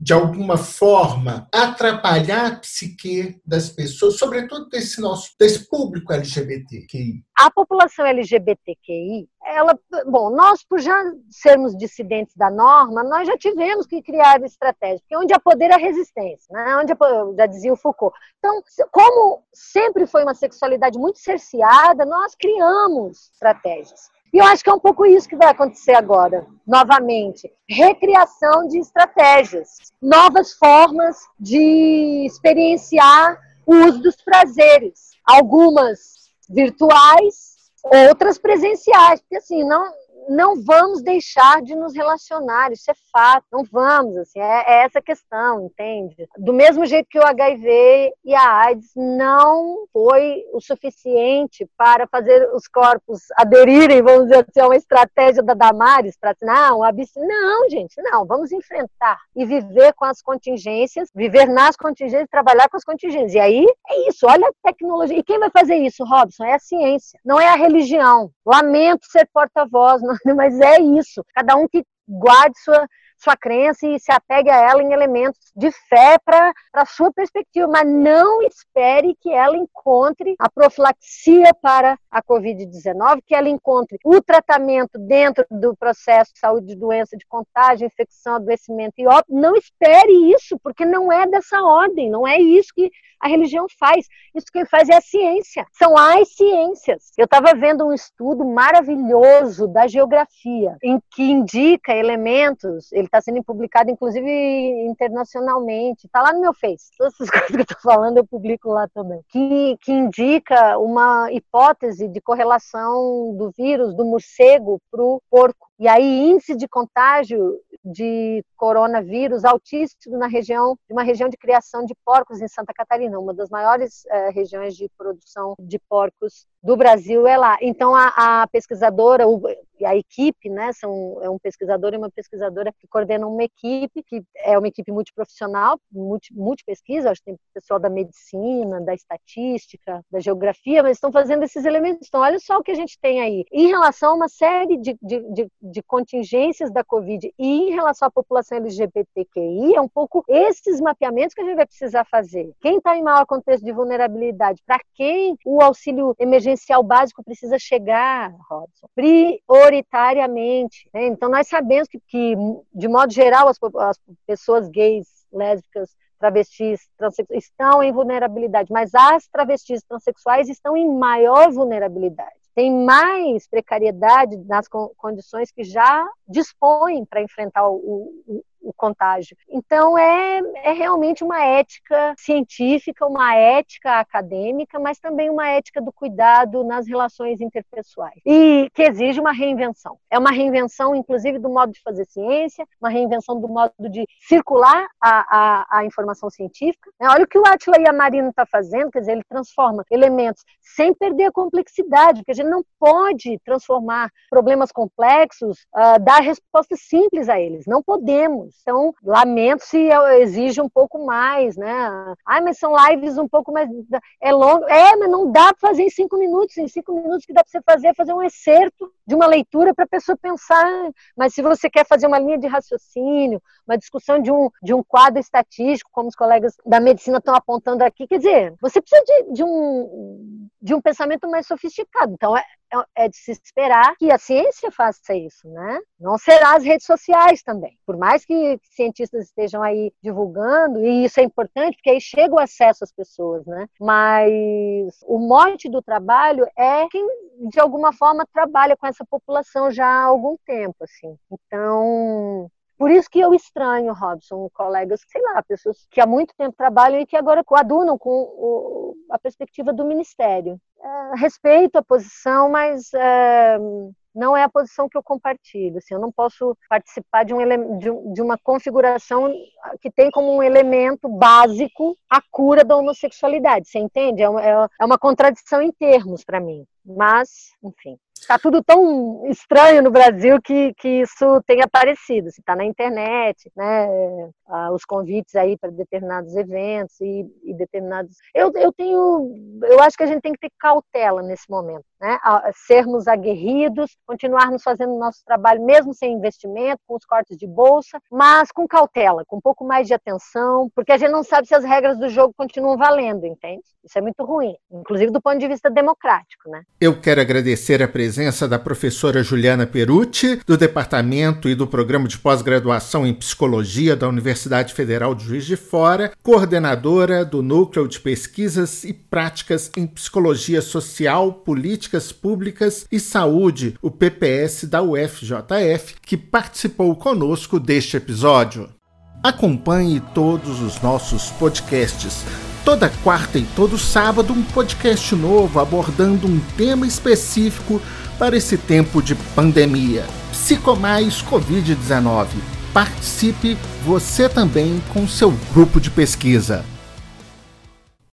de alguma forma, atrapalhar a psique das pessoas, sobretudo desse nosso desse público LGBTQI? A população LGBTQI, ela, bom, nós por já sermos dissidentes da norma, nós já tivemos que criar estratégias, porque onde há poder há resistência, né? Onde há, já dizia o Foucault. Então, como sempre foi uma sexualidade muito cerceada, nós criamos estratégias. E eu acho que é um pouco isso que vai acontecer agora, novamente. Recriação de estratégias, novas formas de experienciar o uso dos prazeres. Algumas virtuais, outras presenciais. Porque assim, não, não vamos deixar de nos relacionar, isso é fato, não vamos, assim, é, é, essa questão, entende? Do mesmo jeito que o HIV e a AIDS não foi o suficiente para fazer os corpos aderirem, vamos dizer assim, a uma estratégia da Damares, para não, abs... não, gente, não, vamos enfrentar e viver com as contingências, viver nas contingências, trabalhar com as contingências. E aí é isso, olha a tecnologia. E quem vai fazer isso, Robson? É a ciência, não é a religião. Lamento ser porta-voz, mas é isso. Cada um que guarde sua, sua crença e se apegue a ela em elementos de fé para a sua perspectiva, mas não espere que ela encontre a profilaxia para a Covid-19, que ela encontre o tratamento dentro do processo de saúde de doença de contágio, infecção, adoecimento e óbito. Não espere isso, porque não é dessa ordem, não é isso que a religião faz. Isso quem faz é a ciência. São as ciências. Eu estava vendo um estudo maravilhoso da geografia, em que indica elementos, ele está sendo publicado inclusive internacionalmente, está lá no meu Face. Todas essas coisas que eu estou falando eu publico lá também. Que, que indica uma hipótese de correlação do vírus do morcego para o porco. E aí, índice de contágio de coronavírus altíssimo na região, de uma região de criação de porcos em Santa Catarina, uma das maiores é, regiões de produção de porcos do Brasil é lá. Então a, a pesquisadora, o, a equipe, né, são é um pesquisador e uma pesquisadora que coordenam uma equipe que é uma equipe multiprofissional, multi, multipesquisa, acho que tem pessoal da medicina, da estatística, da geografia, mas estão fazendo esses elementos. Então olha só o que a gente tem aí. Em relação a uma série de, de, de, de contingências da Covid e em relação à população LGBTQI, é um pouco esses mapeamentos que a gente vai precisar fazer. Quem está em maior contexto de vulnerabilidade? Para quem o auxílio emergencial básico precisa chegar, Robson, prioritariamente. Né? Então, nós sabemos que, que, de modo geral, as, as pessoas gays, lésbicas, travestis, transexuais estão em vulnerabilidade, mas as travestis transexuais estão em maior vulnerabilidade. Tem mais precariedade nas condições que já dispõem para enfrentar o, o, o contágio. Então, é, é realmente uma ética científica, uma ética acadêmica, mas também uma ética do cuidado nas relações interpessoais. E que exige uma reinvenção. É uma reinvenção, inclusive, do modo de fazer ciência, uma reinvenção do modo de circular a, a, a informação científica. Né? Olha o que o Atila e a Marina estão tá fazendo, quer dizer, ele transforma elementos sem perder a complexidade, porque a gente não pode transformar problemas complexos, uh, dar respostas simples a eles. Não podemos. Então, lamento se exige um pouco mais, né? Ai, mas são lives um pouco mais. É longo. É, mas não dá para fazer em cinco minutos. Em cinco minutos que dá para você fazer é fazer um excerto de uma leitura para a pessoa pensar. Mas se você quer fazer uma linha de raciocínio, uma discussão de um, de um quadro estatístico, como os colegas da medicina estão apontando aqui, quer dizer, você precisa de, de um, de um pensamento mais sofisticado. Então, é, é, é de se esperar que a ciência faça isso, né? Não será as redes sociais também. Por mais que cientistas estejam aí divulgando, e isso é importante, porque aí chega o acesso às pessoas, né? Mas o mote do trabalho é quem, de alguma forma, trabalha com essa população já há algum tempo, assim. Então, por isso que eu estranho, Robson, colegas, sei lá, pessoas que há muito tempo trabalham e que agora coadunam com o, a perspectiva do Ministério. É, respeito a posição, mas é, não é a posição que eu compartilho. Assim, eu não posso participar de, de, um, de uma configuração que tem como um elemento básico a cura da homossexualidade. Você entende? É uma, é, é uma contradição em termos para mim. Mas, enfim, está tudo tão estranho no Brasil que, que isso tem aparecido. Se está na internet, né, os convites aí para determinados eventos e, e, determinados. Eu, eu tenho, eu acho que a gente tem que ter cautela nesse momento, né, sermos aguerridos, continuarmos fazendo o nosso trabalho mesmo sem investimento, com os cortes de bolsa, mas com cautela, com um pouco mais de atenção, porque a gente não sabe se as regras do jogo continuam valendo, entende? Isso é muito ruim, inclusive do ponto de vista democrático, né? Eu quero agradecer a presença da professora Juliana Perucci, do Departamento e do Programa de Pós-Graduação em Psicologia da Universidade Federal de Juiz de Fora, coordenadora do Núcleo de Pesquisas e Práticas em Psicologia Social, Políticas Públicas e Saúde, o PPS da UFJF, que participou conosco deste episódio. Acompanhe todos os nossos podcasts Toda quarta e todo sábado, um podcast novo abordando um tema específico para esse tempo de pandemia. Psicomais Covid-19. Participe você também com seu grupo de pesquisa.